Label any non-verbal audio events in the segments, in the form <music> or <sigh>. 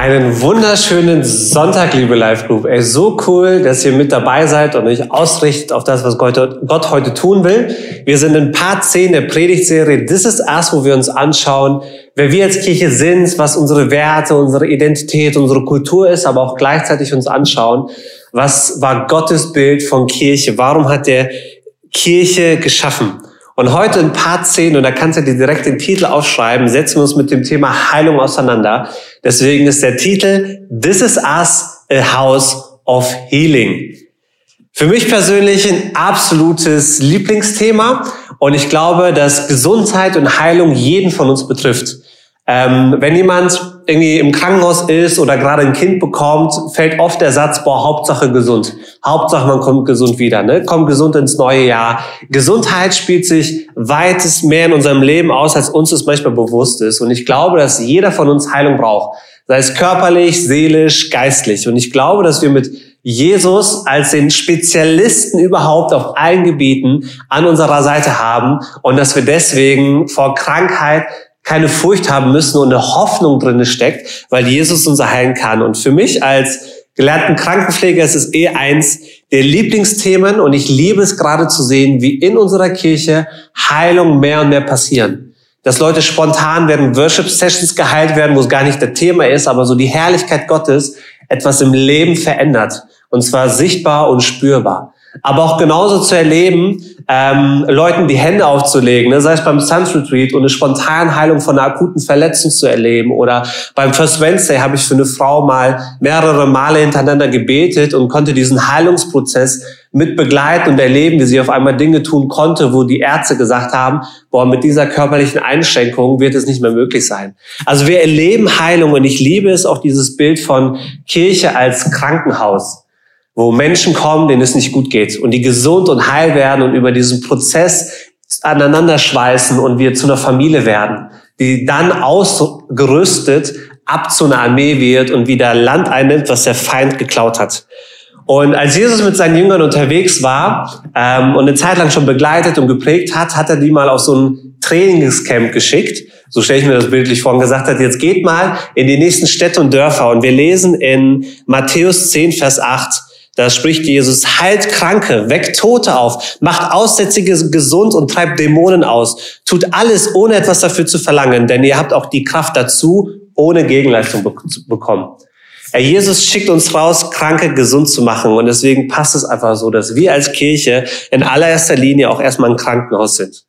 Einen wunderschönen Sonntag, liebe Live Group. Ey, so cool, dass ihr mit dabei seid und euch ausrichtet auf das, was Gott heute tun will. Wir sind in Part 10 der Predigtserie This is Us, wo wir uns anschauen, wer wir als Kirche sind, was unsere Werte, unsere Identität, unsere Kultur ist, aber auch gleichzeitig uns anschauen, was war Gottes Bild von Kirche? Warum hat er Kirche geschaffen? Und heute in Part 10, und da kannst du dir direkt den Titel aufschreiben, setzen wir uns mit dem Thema Heilung auseinander. Deswegen ist der Titel This is Us, a House of Healing. Für mich persönlich ein absolutes Lieblingsthema und ich glaube, dass Gesundheit und Heilung jeden von uns betrifft. Ähm, wenn jemand irgendwie im Krankenhaus ist oder gerade ein Kind bekommt, fällt oft der Satz, boah, Hauptsache gesund. Hauptsache man kommt gesund wieder, ne? Kommt gesund ins neue Jahr. Gesundheit spielt sich weitest mehr in unserem Leben aus, als uns es manchmal bewusst ist. Und ich glaube, dass jeder von uns Heilung braucht. Sei es körperlich, seelisch, geistlich. Und ich glaube, dass wir mit Jesus als den Spezialisten überhaupt auf allen Gebieten an unserer Seite haben und dass wir deswegen vor Krankheit keine Furcht haben müssen und eine Hoffnung drinne steckt, weil Jesus uns heilen kann. Und für mich als gelernten Krankenpfleger ist es eh eins der Lieblingsthemen und ich liebe es gerade zu sehen, wie in unserer Kirche Heilung mehr und mehr passieren. Dass Leute spontan werden Worship-Sessions geheilt werden, wo es gar nicht das Thema ist, aber so die Herrlichkeit Gottes etwas im Leben verändert. Und zwar sichtbar und spürbar aber auch genauso zu erleben, ähm, Leuten die Hände aufzulegen, ne? sei es beim Suns Retreat und eine spontane Heilung von einer akuten Verletzung zu erleben oder beim First Wednesday habe ich für eine Frau mal mehrere Male hintereinander gebetet und konnte diesen Heilungsprozess mit begleiten und erleben, wie sie auf einmal Dinge tun konnte, wo die Ärzte gesagt haben, boah, mit dieser körperlichen Einschränkung wird es nicht mehr möglich sein. Also wir erleben Heilung und ich liebe es auch dieses Bild von Kirche als Krankenhaus wo Menschen kommen, denen es nicht gut geht und die gesund und heil werden und über diesen Prozess aneinander schweißen und wir zu einer Familie werden, die dann ausgerüstet ab zu einer Armee wird und wieder Land einnimmt, was der Feind geklaut hat. Und als Jesus mit seinen Jüngern unterwegs war ähm, und eine Zeit lang schon begleitet und geprägt hat, hat er die mal auf so ein Trainingscamp geschickt. So stelle ich mir das bildlich vor und gesagt hat, jetzt geht mal in die nächsten Städte und Dörfer. Und wir lesen in Matthäus 10, Vers 8, da spricht Jesus, heilt Kranke, weckt Tote auf, macht Aussätzige gesund und treibt Dämonen aus. Tut alles, ohne etwas dafür zu verlangen, denn ihr habt auch die Kraft dazu, ohne Gegenleistung zu bekommen. Herr Jesus schickt uns raus, Kranke gesund zu machen. Und deswegen passt es einfach so, dass wir als Kirche in allererster Linie auch erstmal ein Krankenhaus sind.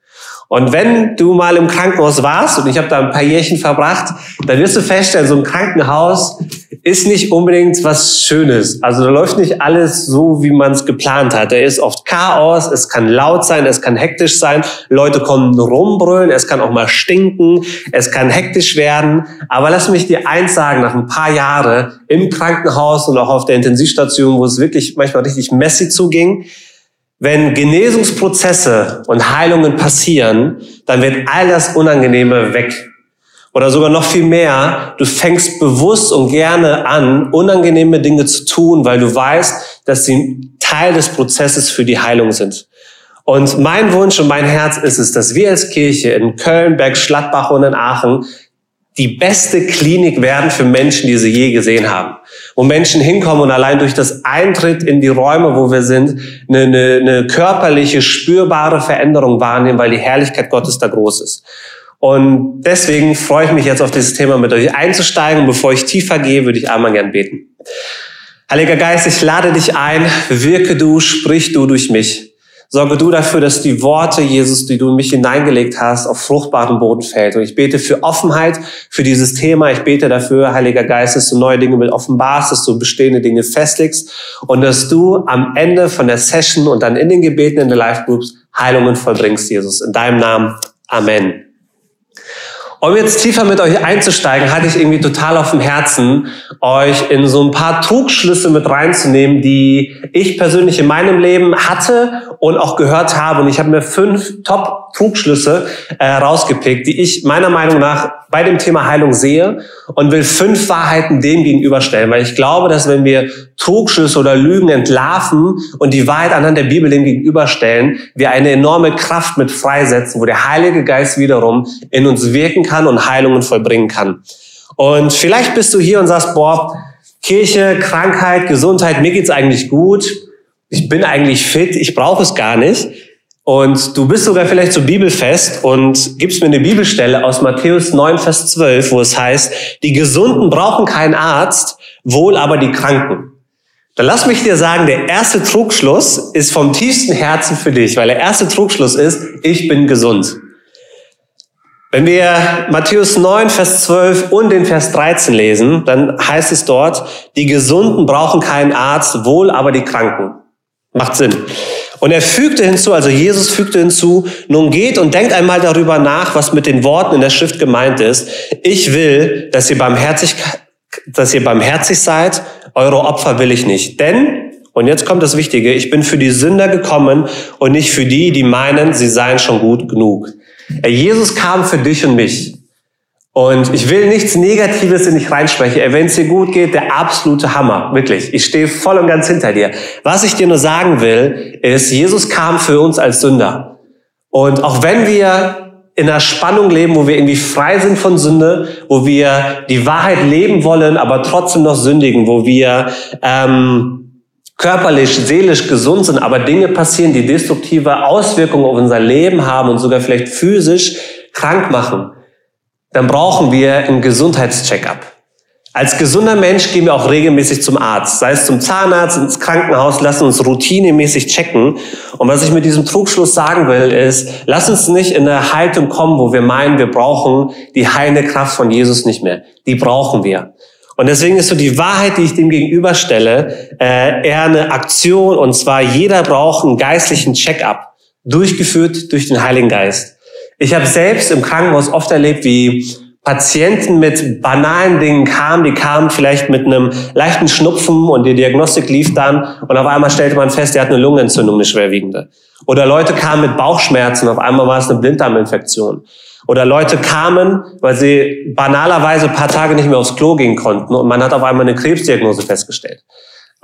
Und wenn du mal im Krankenhaus warst, und ich habe da ein paar Jährchen verbracht, dann wirst du feststellen, so ein Krankenhaus ist nicht unbedingt was Schönes. Also da läuft nicht alles so, wie man es geplant hat. Da ist oft Chaos, es kann laut sein, es kann hektisch sein, Leute kommen rumbrüllen, es kann auch mal stinken, es kann hektisch werden. Aber lass mich dir eins sagen, nach ein paar Jahren im Krankenhaus und auch auf der Intensivstation, wo es wirklich manchmal richtig messy zuging, wenn Genesungsprozesse und Heilungen passieren, dann wird all das Unangenehme weg. Oder sogar noch viel mehr, du fängst bewusst und gerne an, unangenehme Dinge zu tun, weil du weißt, dass sie Teil des Prozesses für die Heilung sind. Und mein Wunsch und mein Herz ist es, dass wir als Kirche in Köln, Berg, Schlattbach und in Aachen die beste Klinik werden für Menschen, die sie je gesehen haben. Wo Menschen hinkommen und allein durch das Eintritt in die Räume, wo wir sind, eine, eine, eine körperliche, spürbare Veränderung wahrnehmen, weil die Herrlichkeit Gottes da groß ist. Und deswegen freue ich mich jetzt auf dieses Thema mit euch einzusteigen. Und bevor ich tiefer gehe, würde ich einmal gern beten. Heiliger Geist, ich lade dich ein, wirke du, sprich du durch mich. Sorge du dafür, dass die Worte, Jesus, die du in mich hineingelegt hast, auf fruchtbaren Boden fällt. Und ich bete für Offenheit für dieses Thema. Ich bete dafür, Heiliger Geist, dass du neue Dinge mit offenbarst, dass du bestehende Dinge festlegst und dass du am Ende von der Session und dann in den Gebeten in den Live Groups Heilungen vollbringst, Jesus. In deinem Namen. Amen. Um jetzt tiefer mit euch einzusteigen, hatte ich irgendwie total auf dem Herzen, euch in so ein paar Trugschlüsse mit reinzunehmen, die ich persönlich in meinem Leben hatte und auch gehört habe. Und ich habe mir fünf Top-Trugschlüsse äh, rausgepickt, die ich meiner Meinung nach bei dem Thema Heilung sehe und will fünf Wahrheiten dem gegenüberstellen, weil ich glaube, dass wenn wir Trugschlüsse oder Lügen entlarven und die Wahrheit anhand der Bibel dem gegenüberstellen, wir eine enorme Kraft mit freisetzen, wo der Heilige Geist wiederum in uns wirken kann und Heilungen vollbringen kann. Und vielleicht bist du hier und sagst, boah, Kirche, Krankheit, Gesundheit, mir geht's eigentlich gut. Ich bin eigentlich fit, ich brauche es gar nicht. Und du bist sogar vielleicht so bibelfest und gibst mir eine Bibelstelle aus Matthäus 9, Vers 12, wo es heißt, die Gesunden brauchen keinen Arzt, wohl aber die Kranken. Dann lass mich dir sagen, der erste Trugschluss ist vom tiefsten Herzen für dich, weil der erste Trugschluss ist, ich bin gesund. Wenn wir Matthäus 9, Vers 12 und den Vers 13 lesen, dann heißt es dort, die Gesunden brauchen keinen Arzt, wohl aber die Kranken. Macht Sinn. Und er fügte hinzu, also Jesus fügte hinzu, nun geht und denkt einmal darüber nach, was mit den Worten in der Schrift gemeint ist. Ich will, dass ihr barmherzig, dass ihr barmherzig seid, eure Opfer will ich nicht. Denn, und jetzt kommt das Wichtige, ich bin für die Sünder gekommen und nicht für die, die meinen, sie seien schon gut genug. Jesus kam für dich und mich. Und ich will nichts Negatives in dich reinsprechen. Wenn es dir gut geht, der absolute Hammer. Wirklich. Ich stehe voll und ganz hinter dir. Was ich dir nur sagen will, ist, Jesus kam für uns als Sünder. Und auch wenn wir in einer Spannung leben, wo wir irgendwie frei sind von Sünde, wo wir die Wahrheit leben wollen, aber trotzdem noch sündigen, wo wir ähm, körperlich, seelisch gesund sind, aber Dinge passieren, die destruktive Auswirkungen auf unser Leben haben und sogar vielleicht physisch krank machen dann brauchen wir einen Gesundheitscheckup. Als gesunder Mensch gehen wir auch regelmäßig zum Arzt, sei es zum Zahnarzt, ins Krankenhaus, lassen uns routinemäßig checken. Und was ich mit diesem Trugschluss sagen will, ist, lass uns nicht in eine Haltung kommen, wo wir meinen, wir brauchen die heilende Kraft von Jesus nicht mehr. Die brauchen wir. Und deswegen ist so die Wahrheit, die ich dem gegenüberstelle, äh, eher eine Aktion. Und zwar jeder braucht einen geistlichen Checkup, durchgeführt durch den Heiligen Geist. Ich habe selbst im Krankenhaus oft erlebt, wie Patienten mit banalen Dingen kamen, die kamen vielleicht mit einem leichten Schnupfen und die Diagnostik lief dann und auf einmal stellte man fest, der hat eine Lungenentzündung, eine schwerwiegende. Oder Leute kamen mit Bauchschmerzen, auf einmal war es eine Blinddarminfektion. Oder Leute kamen, weil sie banalerweise ein paar Tage nicht mehr aufs Klo gehen konnten und man hat auf einmal eine Krebsdiagnose festgestellt.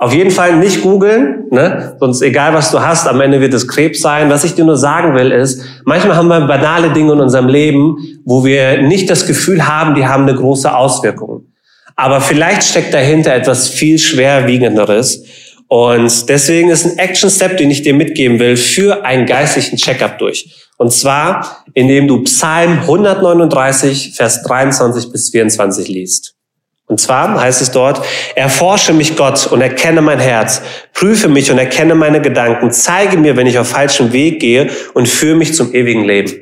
Auf jeden Fall nicht googeln, ne? sonst egal was du hast, am Ende wird es Krebs sein. Was ich dir nur sagen will ist, manchmal haben wir banale Dinge in unserem Leben, wo wir nicht das Gefühl haben, die haben eine große Auswirkung. Aber vielleicht steckt dahinter etwas viel schwerwiegenderes. Und deswegen ist ein Action Step, den ich dir mitgeben will, für einen geistlichen Checkup durch. Und zwar, indem du Psalm 139, Vers 23 bis 24 liest. Und zwar heißt es dort, erforsche mich Gott und erkenne mein Herz, prüfe mich und erkenne meine Gedanken, zeige mir, wenn ich auf falschem Weg gehe und führe mich zum ewigen Leben.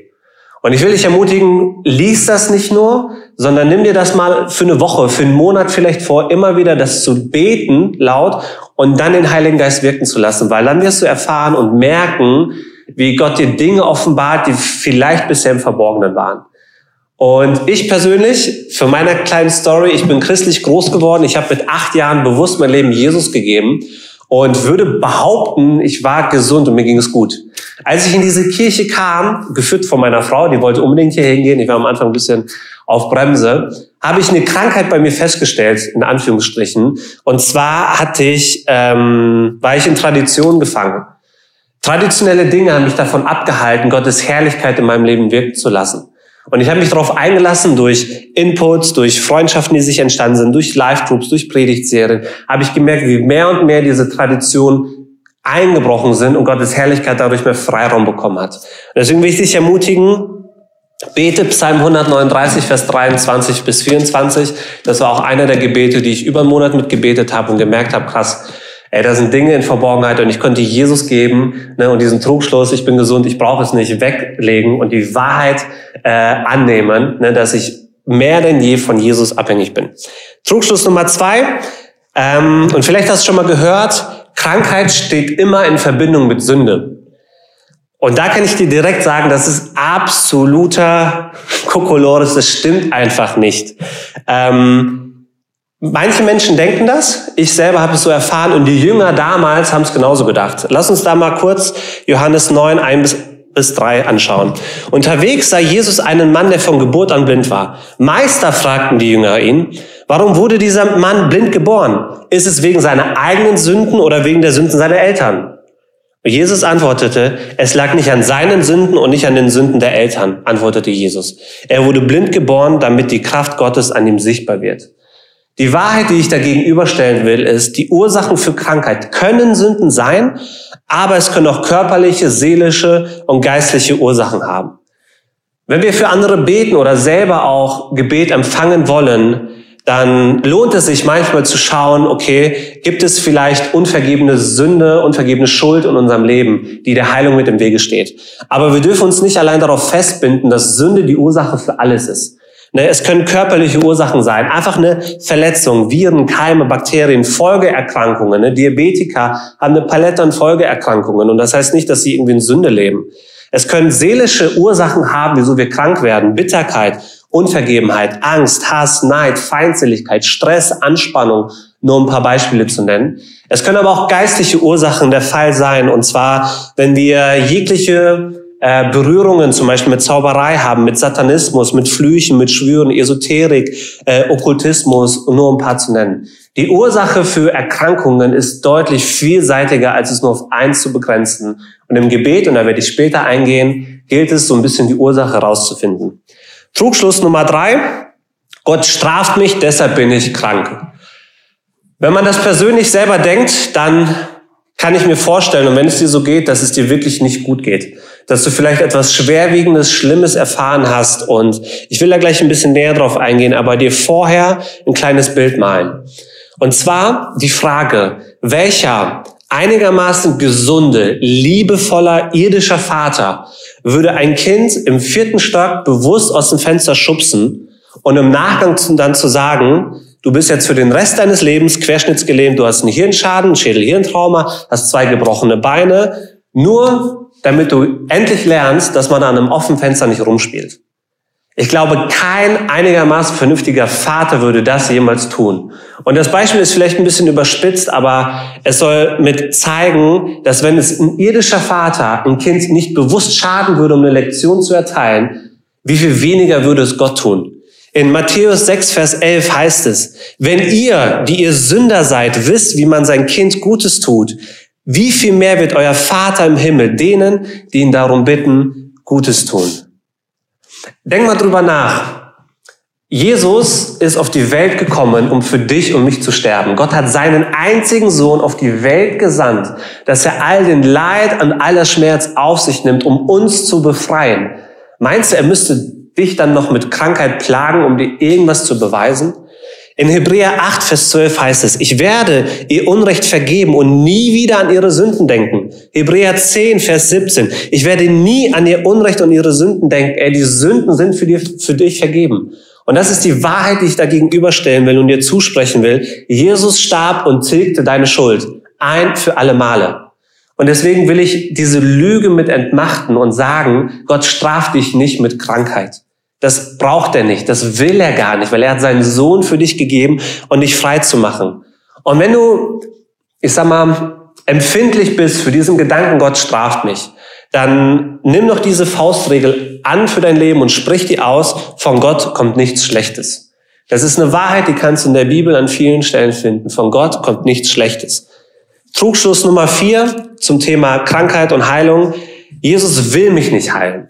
Und ich will dich ermutigen, lies das nicht nur, sondern nimm dir das mal für eine Woche, für einen Monat vielleicht vor, immer wieder das zu beten laut und dann den Heiligen Geist wirken zu lassen, weil dann wirst du erfahren und merken, wie Gott dir Dinge offenbart, die vielleicht bisher im Verborgenen waren. Und ich persönlich, für meine kleine Story, ich bin christlich groß geworden. Ich habe mit acht Jahren bewusst mein Leben Jesus gegeben und würde behaupten, ich war gesund und mir ging es gut. Als ich in diese Kirche kam, geführt von meiner Frau, die wollte unbedingt hier hingehen, ich war am Anfang ein bisschen auf Bremse, habe ich eine Krankheit bei mir festgestellt, in Anführungsstrichen. Und zwar hatte ich, ähm, war ich in Tradition gefangen. Traditionelle Dinge haben mich davon abgehalten, Gottes Herrlichkeit in meinem Leben wirken zu lassen. Und ich habe mich darauf eingelassen durch Inputs, durch Freundschaften, die sich entstanden sind, durch Live-Groups, durch Predigtserien, habe ich gemerkt, wie mehr und mehr diese Tradition eingebrochen sind und Gottes Herrlichkeit dadurch mehr Freiraum bekommen hat. Und deswegen will ich dich ermutigen, Bete Psalm 139, Vers 23 bis 24. Das war auch einer der Gebete, die ich über einen Monat mitgebetet habe und gemerkt habe, krass, Ey, da sind Dinge in Verborgenheit und ich konnte Jesus geben ne, und diesen Trugschluss, ich bin gesund, ich brauche es nicht, weglegen und die Wahrheit äh, annehmen, ne, dass ich mehr denn je von Jesus abhängig bin. Trugschluss Nummer zwei, ähm, und vielleicht hast du schon mal gehört, Krankheit steht immer in Verbindung mit Sünde. Und da kann ich dir direkt sagen, das ist absoluter Kokolores, das stimmt einfach nicht. Ähm, manche Menschen denken das. Ich selber habe es so erfahren und die Jünger damals haben es genauso gedacht. Lass uns da mal kurz Johannes 9, 1 bis bis drei anschauen. Unterwegs sah Jesus einen Mann, der von Geburt an blind war. Meister fragten die Jünger ihn, warum wurde dieser Mann blind geboren? Ist es wegen seiner eigenen Sünden oder wegen der Sünden seiner Eltern? Jesus antwortete, es lag nicht an seinen Sünden und nicht an den Sünden der Eltern, antwortete Jesus. Er wurde blind geboren, damit die Kraft Gottes an ihm sichtbar wird. Die Wahrheit, die ich dagegen überstellen will, ist, die Ursachen für Krankheit können Sünden sein, aber es können auch körperliche, seelische und geistliche Ursachen haben. Wenn wir für andere beten oder selber auch Gebet empfangen wollen, dann lohnt es sich manchmal zu schauen, okay, gibt es vielleicht unvergebene Sünde, unvergebene Schuld in unserem Leben, die der Heilung mit im Wege steht. Aber wir dürfen uns nicht allein darauf festbinden, dass Sünde die Ursache für alles ist. Ne, es können körperliche Ursachen sein, einfach eine Verletzung, Viren, Keime, Bakterien, Folgeerkrankungen. Ne? Diabetiker haben eine Palette an Folgeerkrankungen und das heißt nicht, dass sie irgendwie in Sünde leben. Es können seelische Ursachen haben, wieso wir krank werden, Bitterkeit, Unvergebenheit, Angst, Hass, Neid, Feindseligkeit, Stress, Anspannung, nur ein paar Beispiele zu nennen. Es können aber auch geistliche Ursachen der Fall sein, und zwar, wenn wir jegliche äh, Berührungen zum Beispiel mit Zauberei haben, mit Satanismus, mit Flüchen, mit Schwüren, Esoterik, äh, Okkultismus, nur ein paar zu nennen. Die Ursache für Erkrankungen ist deutlich vielseitiger, als es nur auf eins zu begrenzen. Und im Gebet, und da werde ich später eingehen, gilt es, so ein bisschen die Ursache herauszufinden. Trugschluss Nummer drei. Gott straft mich, deshalb bin ich krank. Wenn man das persönlich selber denkt, dann kann ich mir vorstellen, und wenn es dir so geht, dass es dir wirklich nicht gut geht, dass du vielleicht etwas Schwerwiegendes, Schlimmes erfahren hast. Und ich will da gleich ein bisschen näher drauf eingehen, aber dir vorher ein kleines Bild malen. Und zwar die Frage, welcher einigermaßen gesunde, liebevoller irdischer Vater würde ein Kind im vierten Stock bewusst aus dem Fenster schubsen und im Nachgang dann zu sagen, du bist jetzt für den Rest deines Lebens querschnittsgelähmt, du hast einen Hirnschaden, Schädel-Hirntrauma, hast zwei gebrochene Beine, nur damit du endlich lernst, dass man an einem offenen Fenster nicht rumspielt. Ich glaube, kein einigermaßen vernünftiger Vater würde das jemals tun. Und das Beispiel ist vielleicht ein bisschen überspitzt, aber es soll mit zeigen, dass wenn es ein irdischer Vater ein Kind nicht bewusst schaden würde, um eine Lektion zu erteilen, wie viel weniger würde es Gott tun? In Matthäus 6, Vers 11 heißt es, wenn ihr, die ihr Sünder seid, wisst, wie man sein Kind Gutes tut, wie viel mehr wird euer Vater im Himmel denen, die ihn darum bitten, Gutes tun? Denk mal drüber nach. Jesus ist auf die Welt gekommen, um für dich und mich zu sterben. Gott hat seinen einzigen Sohn auf die Welt gesandt, dass er all den Leid und aller Schmerz auf sich nimmt, um uns zu befreien. Meinst du, er müsste dich dann noch mit Krankheit plagen, um dir irgendwas zu beweisen? In Hebräer 8, Vers 12 heißt es, ich werde ihr Unrecht vergeben und nie wieder an ihre Sünden denken. Hebräer 10, Vers 17, ich werde nie an ihr Unrecht und ihre Sünden denken. Ey, die Sünden sind für, dir, für dich vergeben. Und das ist die Wahrheit, die ich da gegenüberstellen will und dir zusprechen will. Jesus starb und tilgte deine Schuld. Ein für alle Male. Und deswegen will ich diese Lüge mit entmachten und sagen, Gott straft dich nicht mit Krankheit. Das braucht er nicht, das will er gar nicht, weil er hat seinen Sohn für dich gegeben um dich frei zu machen. Und wenn du, ich sag mal, empfindlich bist für diesen Gedanken, Gott straft mich, dann nimm doch diese Faustregel an für dein Leben und sprich die aus, von Gott kommt nichts Schlechtes. Das ist eine Wahrheit, die kannst du in der Bibel an vielen Stellen finden. Von Gott kommt nichts Schlechtes. Trugschluss Nummer vier zum Thema Krankheit und Heilung. Jesus will mich nicht heilen.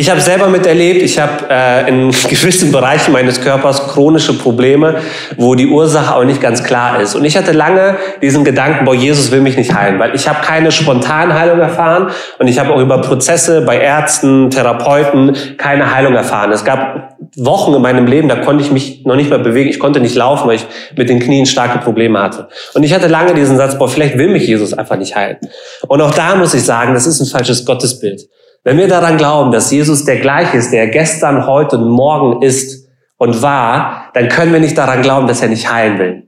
Ich habe selber miterlebt, ich habe äh, in <laughs> gewissen Bereichen meines Körpers chronische Probleme, wo die Ursache auch nicht ganz klar ist. Und ich hatte lange diesen Gedanken, boah, Jesus will mich nicht heilen, weil ich habe keine Spontanheilung erfahren und ich habe auch über Prozesse bei Ärzten, Therapeuten keine Heilung erfahren. Es gab Wochen in meinem Leben, da konnte ich mich noch nicht mehr bewegen, ich konnte nicht laufen, weil ich mit den Knien starke Probleme hatte. Und ich hatte lange diesen Satz, boah, vielleicht will mich Jesus einfach nicht heilen. Und auch da muss ich sagen, das ist ein falsches Gottesbild. Wenn wir daran glauben, dass Jesus der gleiche ist, der gestern, heute und morgen ist und war, dann können wir nicht daran glauben, dass er nicht heilen will.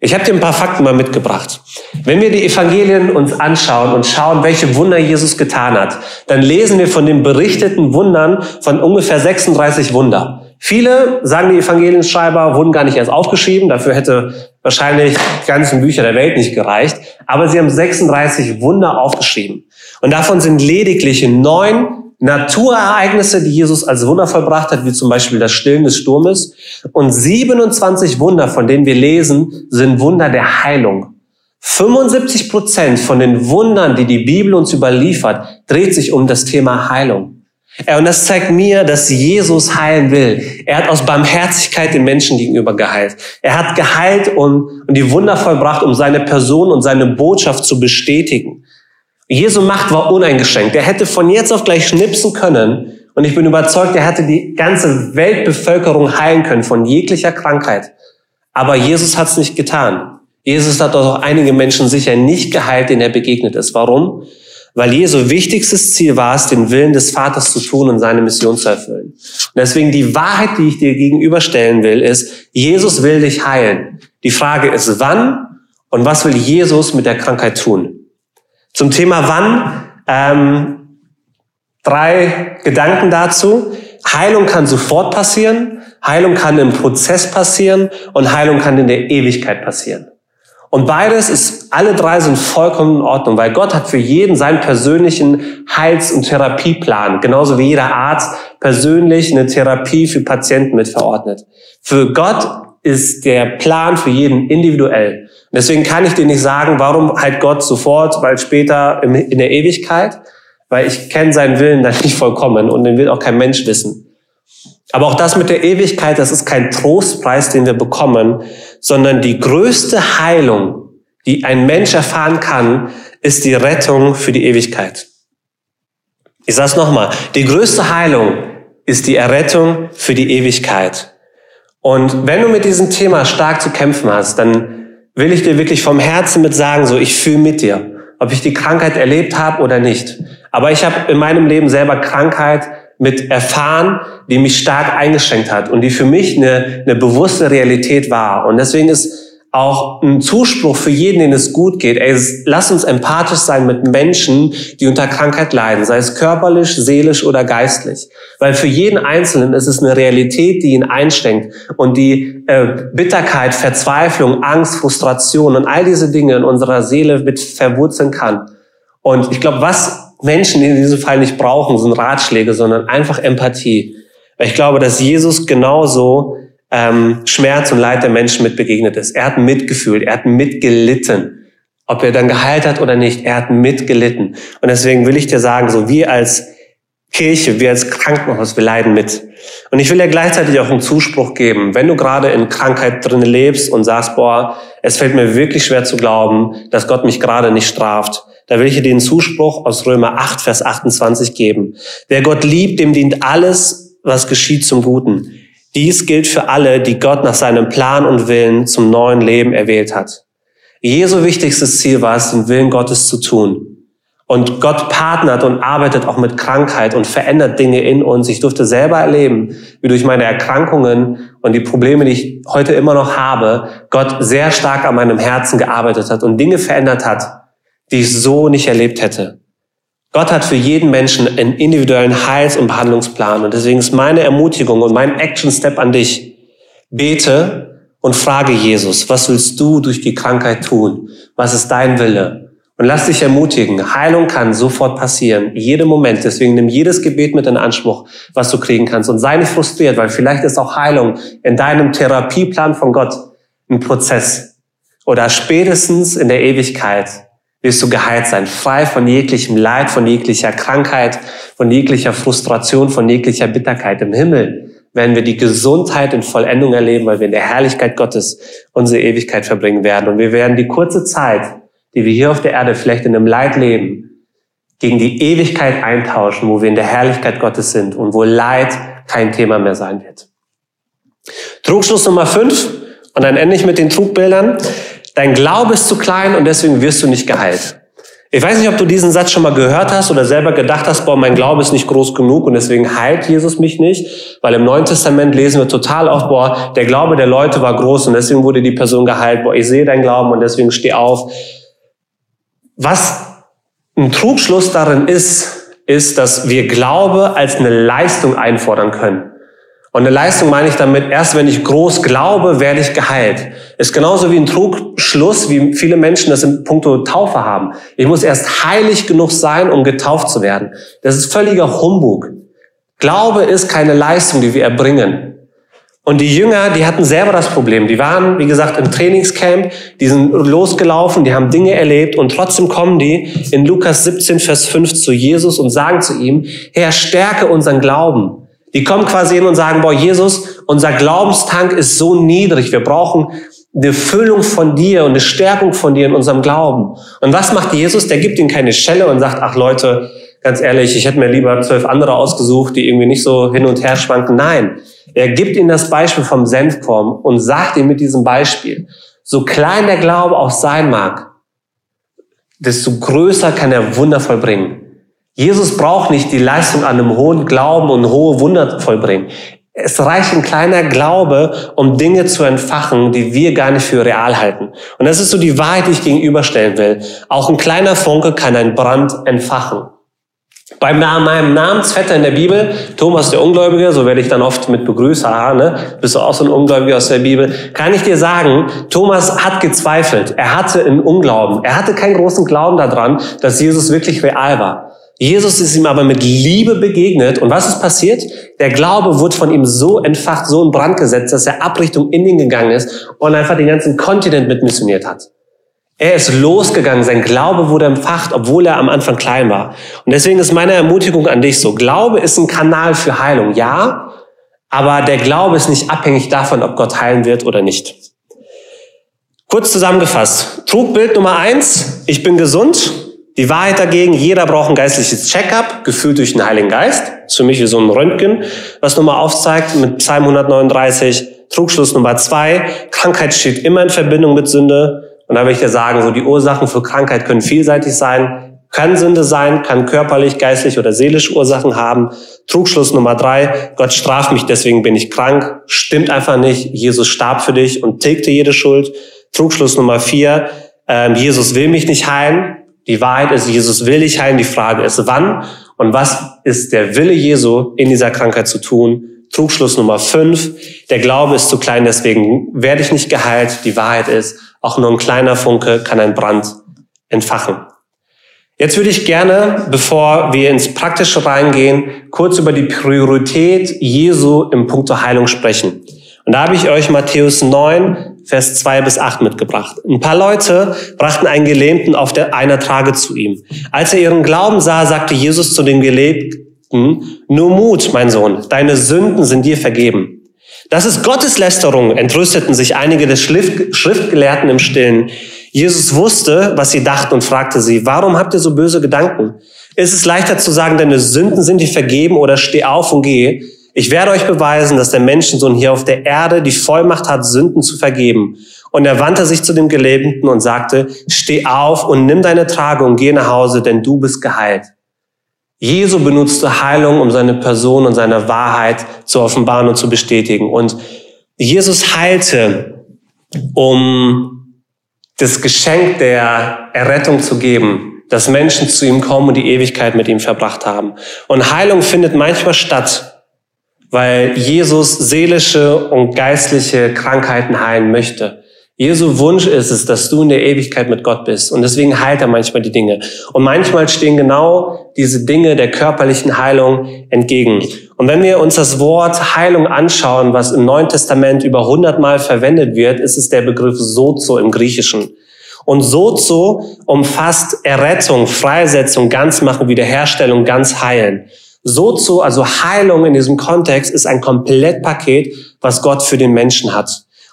Ich habe dir ein paar Fakten mal mitgebracht. Wenn wir die Evangelien uns anschauen und schauen, welche Wunder Jesus getan hat, dann lesen wir von den berichteten Wundern von ungefähr 36 Wunder. Viele, sagen die Evangelienschreiber, wurden gar nicht erst aufgeschrieben. Dafür hätte wahrscheinlich die ganzen Bücher der Welt nicht gereicht. Aber sie haben 36 Wunder aufgeschrieben. Und davon sind lediglich neun Naturereignisse, die Jesus als Wunder vollbracht hat, wie zum Beispiel das Stillen des Sturmes. Und 27 Wunder, von denen wir lesen, sind Wunder der Heilung. 75 Prozent von den Wundern, die die Bibel uns überliefert, dreht sich um das Thema Heilung. Und das zeigt mir, dass Jesus heilen will. Er hat aus Barmherzigkeit den Menschen gegenüber geheilt. Er hat geheilt und, und die Wunder vollbracht, um seine Person und seine Botschaft zu bestätigen. Jesu Macht war uneingeschränkt. Er hätte von jetzt auf gleich schnipsen können. Und ich bin überzeugt, er hätte die ganze Weltbevölkerung heilen können von jeglicher Krankheit. Aber Jesus hat es nicht getan. Jesus hat auch einige Menschen sicher nicht geheilt, denen er begegnet ist. Warum? Weil Jesu wichtigstes Ziel war es, den Willen des Vaters zu tun und seine Mission zu erfüllen. Und deswegen die Wahrheit, die ich dir gegenüberstellen will, ist, Jesus will dich heilen. Die Frage ist, wann und was will Jesus mit der Krankheit tun? Zum Thema wann, ähm, drei Gedanken dazu. Heilung kann sofort passieren, Heilung kann im Prozess passieren und Heilung kann in der Ewigkeit passieren. Und beides ist, alle drei sind vollkommen in Ordnung, weil Gott hat für jeden seinen persönlichen Heils- und Therapieplan, genauso wie jeder Arzt persönlich eine Therapie für Patienten mit verordnet. Für Gott ist der Plan für jeden individuell. Und deswegen kann ich dir nicht sagen, warum halt Gott sofort, weil später in der Ewigkeit, weil ich kenne seinen Willen dann nicht vollkommen und den will auch kein Mensch wissen. Aber auch das mit der Ewigkeit, das ist kein Trostpreis, den wir bekommen, sondern die größte Heilung, die ein Mensch erfahren kann, ist die Rettung für die Ewigkeit. Ich sage es nochmal, die größte Heilung ist die Errettung für die Ewigkeit. Und wenn du mit diesem Thema stark zu kämpfen hast, dann will ich dir wirklich vom Herzen mit sagen, so ich fühle mit dir, ob ich die Krankheit erlebt habe oder nicht. Aber ich habe in meinem Leben selber Krankheit mit erfahren, die mich stark eingeschränkt hat und die für mich eine, eine bewusste Realität war. Und deswegen ist auch ein Zuspruch für jeden, den es gut geht. Ey, lass uns empathisch sein mit Menschen, die unter Krankheit leiden, sei es körperlich, seelisch oder geistlich. Weil für jeden Einzelnen ist es eine Realität, die ihn einschränkt und die äh, Bitterkeit, Verzweiflung, Angst, Frustration und all diese Dinge in unserer Seele mit verwurzeln kann. Und ich glaube, was Menschen in diesem Fall nicht brauchen, sind Ratschläge, sondern einfach Empathie. Weil ich glaube, dass Jesus genauso ähm, Schmerz und Leid der Menschen mit begegnet ist. Er hat mitgefühlt, er hat mitgelitten. Ob er dann geheilt hat oder nicht, er hat mitgelitten. Und deswegen will ich dir sagen, so wir als Kirche, wir als Krankenhaus, wir leiden mit. Und ich will dir gleichzeitig auch einen Zuspruch geben. Wenn du gerade in Krankheit drin lebst und sagst, boah, es fällt mir wirklich schwer zu glauben, dass Gott mich gerade nicht straft, da will ich dir den Zuspruch aus Römer 8, Vers 28 geben. Wer Gott liebt, dem dient alles, was geschieht zum Guten. Dies gilt für alle, die Gott nach seinem Plan und Willen zum neuen Leben erwählt hat. Jesu wichtigstes Ziel war es, den Willen Gottes zu tun. Und Gott partnert und arbeitet auch mit Krankheit und verändert Dinge in uns. Ich durfte selber erleben, wie durch meine Erkrankungen und die Probleme, die ich heute immer noch habe, Gott sehr stark an meinem Herzen gearbeitet hat und Dinge verändert hat, die ich so nicht erlebt hätte. Gott hat für jeden Menschen einen individuellen Heils- und Behandlungsplan. Und deswegen ist meine Ermutigung und mein Action-Step an dich, bete und frage Jesus, was willst du durch die Krankheit tun? Was ist dein Wille? Und lass dich ermutigen. Heilung kann sofort passieren. Jeden Moment. Deswegen nimm jedes Gebet mit in Anspruch, was du kriegen kannst. Und sei nicht frustriert, weil vielleicht ist auch Heilung in deinem Therapieplan von Gott ein Prozess. Oder spätestens in der Ewigkeit wirst du geheilt sein, frei von jeglichem Leid, von jeglicher Krankheit, von jeglicher Frustration, von jeglicher Bitterkeit. Im Himmel werden wir die Gesundheit in Vollendung erleben, weil wir in der Herrlichkeit Gottes unsere Ewigkeit verbringen werden. Und wir werden die kurze Zeit, die wir hier auf der Erde vielleicht in einem Leid leben, gegen die Ewigkeit eintauschen, wo wir in der Herrlichkeit Gottes sind und wo Leid kein Thema mehr sein wird. Trugschluss Nummer fünf, und dann ende ich mit den Trugbildern. Dein Glaube ist zu klein und deswegen wirst du nicht geheilt. Ich weiß nicht, ob du diesen Satz schon mal gehört hast oder selber gedacht hast, boah, mein Glaube ist nicht groß genug und deswegen heilt Jesus mich nicht, weil im Neuen Testament lesen wir total oft, boah, der Glaube der Leute war groß und deswegen wurde die Person geheilt, boah, ich sehe dein Glauben und deswegen steh auf. Was ein Trugschluss darin ist, ist, dass wir Glaube als eine Leistung einfordern können. Und eine Leistung meine ich damit, erst wenn ich groß glaube, werde ich geheilt. Ist genauso wie ein Trugschluss, wie viele Menschen das in puncto Taufe haben. Ich muss erst heilig genug sein, um getauft zu werden. Das ist völliger Humbug. Glaube ist keine Leistung, die wir erbringen. Und die Jünger, die hatten selber das Problem. Die waren, wie gesagt, im Trainingscamp, die sind losgelaufen, die haben Dinge erlebt und trotzdem kommen die in Lukas 17, Vers 5 zu Jesus und sagen zu ihm, Herr, stärke unseren Glauben. Die kommen quasi hin und sagen, boah, Jesus, unser Glaubenstank ist so niedrig. Wir brauchen eine Füllung von dir und eine Stärkung von dir in unserem Glauben. Und was macht Jesus? Der gibt ihnen keine Schelle und sagt, ach Leute, ganz ehrlich, ich hätte mir lieber zwölf andere ausgesucht, die irgendwie nicht so hin und her schwanken. Nein, er gibt ihnen das Beispiel vom Senfkorn und sagt ihnen mit diesem Beispiel, so klein der Glaube auch sein mag, desto größer kann er Wunder vollbringen. Jesus braucht nicht die Leistung an einem hohen Glauben und hohe Wunder vollbringen. Es reicht ein kleiner Glaube, um Dinge zu entfachen, die wir gar nicht für real halten. Und das ist so die Wahrheit, die ich gegenüberstellen will. Auch ein kleiner Funke kann einen Brand entfachen. Bei meinem Namensvetter in der Bibel, Thomas der Ungläubige, so werde ich dann oft mit begrüßt, aha, ne? bist du auch so ein Ungläubiger aus der Bibel, kann ich dir sagen, Thomas hat gezweifelt. Er hatte einen Unglauben. Er hatte keinen großen Glauben daran, dass Jesus wirklich real war. Jesus ist ihm aber mit Liebe begegnet. Und was ist passiert? Der Glaube wurde von ihm so entfacht, so in Brand gesetzt, dass er Abrichtung in ihn gegangen ist und einfach den ganzen Kontinent mitmissioniert hat. Er ist losgegangen, sein Glaube wurde empfacht, obwohl er am Anfang klein war. Und deswegen ist meine Ermutigung an dich so, Glaube ist ein Kanal für Heilung, ja, aber der Glaube ist nicht abhängig davon, ob Gott heilen wird oder nicht. Kurz zusammengefasst, Trugbild Nummer eins, ich bin gesund, die Wahrheit dagegen, jeder braucht ein geistliches Checkup, gefühlt durch den Heiligen Geist. Ist für mich wie so ein Röntgen, was nochmal aufzeigt mit Psalm 139. Trugschluss Nummer zwei, Krankheit steht immer in Verbindung mit Sünde. Und da will ich dir sagen, so die Ursachen für Krankheit können vielseitig sein. Kann Sünde sein, kann körperlich, geistlich oder seelische Ursachen haben. Trugschluss Nummer drei, Gott straft mich, deswegen bin ich krank. Stimmt einfach nicht. Jesus starb für dich und tilgte jede Schuld. Trugschluss Nummer vier, äh, Jesus will mich nicht heilen. Die Wahrheit ist, Jesus will dich heilen. Die Frage ist, wann und was ist der Wille Jesu in dieser Krankheit zu tun? Trugschluss Nummer fünf. Der Glaube ist zu klein, deswegen werde ich nicht geheilt. Die Wahrheit ist, auch nur ein kleiner Funke kann ein Brand entfachen. Jetzt würde ich gerne, bevor wir ins Praktische reingehen, kurz über die Priorität Jesu im Punkto Heilung sprechen. Und da habe ich euch Matthäus 9, Vers 2 bis 8 mitgebracht. Ein paar Leute brachten einen Gelähmten auf der, einer Trage zu ihm. Als er ihren Glauben sah, sagte Jesus zu dem Gelähmten, nur Mut, mein Sohn, deine Sünden sind dir vergeben. Das ist Gotteslästerung, entrüsteten sich einige des Schriftgelehrten im Stillen. Jesus wusste, was sie dachten und fragte sie, warum habt ihr so böse Gedanken? Ist es leichter zu sagen, deine Sünden sind dir vergeben oder steh auf und geh? Ich werde euch beweisen, dass der Menschensohn hier auf der Erde die Vollmacht hat, Sünden zu vergeben. Und er wandte sich zu dem Gelebten und sagte, steh auf und nimm deine Trage und geh nach Hause, denn du bist geheilt. Jesu benutzte Heilung, um seine Person und seine Wahrheit zu offenbaren und zu bestätigen. Und Jesus heilte, um das Geschenk der Errettung zu geben, dass Menschen zu ihm kommen und die Ewigkeit mit ihm verbracht haben. Und Heilung findet manchmal statt, weil Jesus seelische und geistliche Krankheiten heilen möchte. Jesu Wunsch ist es, dass du in der Ewigkeit mit Gott bist. Und deswegen heilt er manchmal die Dinge. Und manchmal stehen genau diese Dinge der körperlichen Heilung entgegen. Und wenn wir uns das Wort Heilung anschauen, was im Neuen Testament über hundertmal verwendet wird, ist es der Begriff Sozo im Griechischen. Und Sozo umfasst Errettung, Freisetzung, Ganzmachen, Wiederherstellung, ganz heilen. Sozo, also Heilung in diesem Kontext, ist ein Komplettpaket, was Gott für den Menschen hat.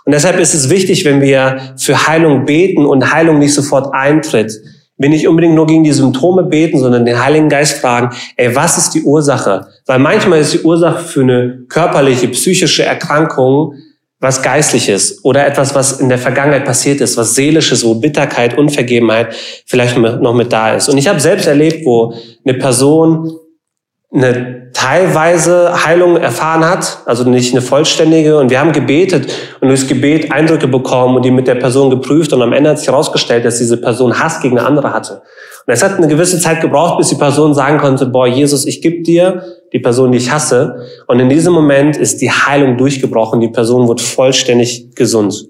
Und deshalb ist es wichtig, wenn wir für Heilung beten und Heilung nicht sofort eintritt, wir nicht unbedingt nur gegen die Symptome beten, sondern den Heiligen Geist fragen, ey, was ist die Ursache? Weil manchmal ist die Ursache für eine körperliche, psychische Erkrankung was geistliches oder etwas, was in der Vergangenheit passiert ist, was seelisches, wo Bitterkeit, Unvergebenheit vielleicht noch mit da ist. Und ich habe selbst erlebt, wo eine Person eine teilweise Heilung erfahren hat, also nicht eine vollständige. Und wir haben gebetet und durchs Gebet Eindrücke bekommen und die mit der Person geprüft. Und am Ende hat sich herausgestellt, dass diese Person Hass gegen eine andere hatte. Und es hat eine gewisse Zeit gebraucht, bis die Person sagen konnte, boah, Jesus, ich gebe dir die Person, die ich hasse. Und in diesem Moment ist die Heilung durchgebrochen. Die Person wird vollständig gesund.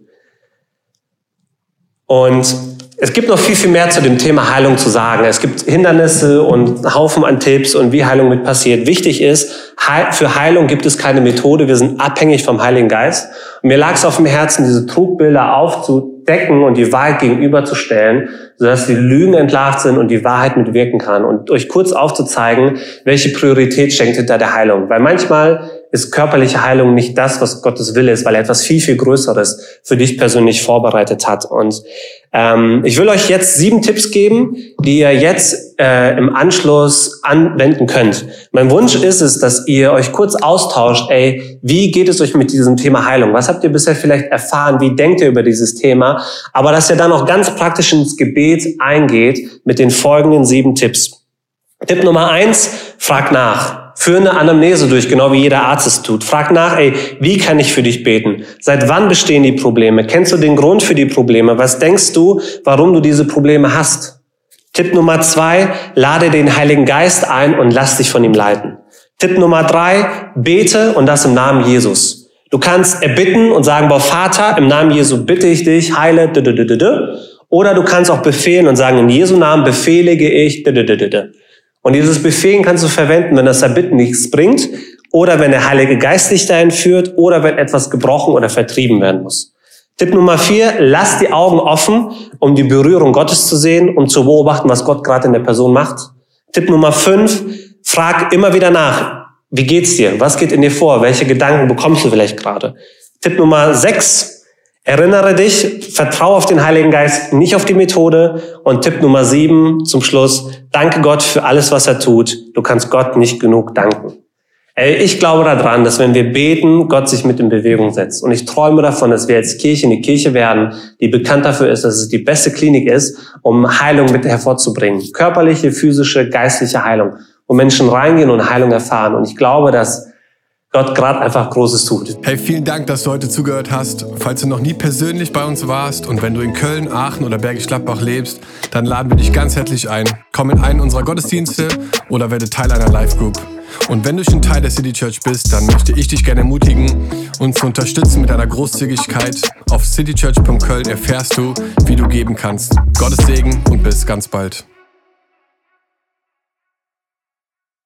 Und es gibt noch viel, viel mehr zu dem Thema Heilung zu sagen. Es gibt Hindernisse und Haufen an Tipps und wie Heilung mit passiert. Wichtig ist, für Heilung gibt es keine Methode. Wir sind abhängig vom Heiligen Geist. Und mir lag es auf dem Herzen, diese Trugbilder aufzudecken und die Wahrheit gegenüberzustellen, sodass die Lügen entlarvt sind und die Wahrheit mitwirken kann. Und euch kurz aufzuzeigen, welche Priorität schenkt hinter der Heilung. Weil manchmal ist körperliche Heilung nicht das, was Gottes Wille ist, weil er etwas viel, viel Größeres für dich persönlich vorbereitet hat. Und ähm, ich will euch jetzt sieben Tipps geben, die ihr jetzt äh, im Anschluss anwenden könnt. Mein Wunsch ist es, dass ihr euch kurz austauscht, ey, wie geht es euch mit diesem Thema Heilung? Was habt ihr bisher vielleicht erfahren? Wie denkt ihr über dieses Thema? Aber dass ihr dann auch ganz praktisch ins Gebet eingeht mit den folgenden sieben Tipps. Tipp Nummer eins, frag nach. Führ eine Anamnese durch, genau wie jeder Arzt es tut. Frag nach, ey, wie kann ich für dich beten? Seit wann bestehen die Probleme? Kennst du den Grund für die Probleme? Was denkst du, warum du diese Probleme hast? Tipp Nummer zwei, lade den Heiligen Geist ein und lass dich von ihm leiten. Tipp Nummer drei, bete und das im Namen Jesus. Du kannst erbitten und sagen, boah, Vater, im Namen Jesu bitte ich dich, heile, oder du kannst auch befehlen und sagen, in Jesu Namen befehlige ich, und dieses Befehlen kannst du verwenden, wenn das Erbitten nichts bringt oder wenn der Heilige Geist dich dahin führt oder wenn etwas gebrochen oder vertrieben werden muss. Tipp Nummer vier, lass die Augen offen, um die Berührung Gottes zu sehen, um zu beobachten, was Gott gerade in der Person macht. Tipp Nummer fünf, frag immer wieder nach, wie geht's dir? Was geht in dir vor? Welche Gedanken bekommst du vielleicht gerade? Tipp Nummer sechs, Erinnere dich, vertraue auf den Heiligen Geist, nicht auf die Methode. Und Tipp Nummer sieben zum Schluss, danke Gott für alles, was er tut. Du kannst Gott nicht genug danken. Ich glaube daran, dass wenn wir beten, Gott sich mit in Bewegung setzt. Und ich träume davon, dass wir als Kirche eine Kirche werden, die bekannt dafür ist, dass es die beste Klinik ist, um Heilung mit hervorzubringen. Körperliche, physische, geistliche Heilung. Wo Menschen reingehen und Heilung erfahren. Und ich glaube, dass Gott gerade einfach Großes tut. Hey, vielen Dank, dass du heute zugehört hast. Falls du noch nie persönlich bei uns warst und wenn du in Köln, Aachen oder Bergisch Gladbach lebst, dann laden wir dich ganz herzlich ein. Komm in einen unserer Gottesdienste oder werde Teil einer Live-Group. Und wenn du schon Teil der City Church bist, dann möchte ich dich gerne ermutigen, uns zu unterstützen mit deiner Großzügigkeit. Auf citychurch.köln erfährst du, wie du geben kannst. Gottes Segen und bis ganz bald.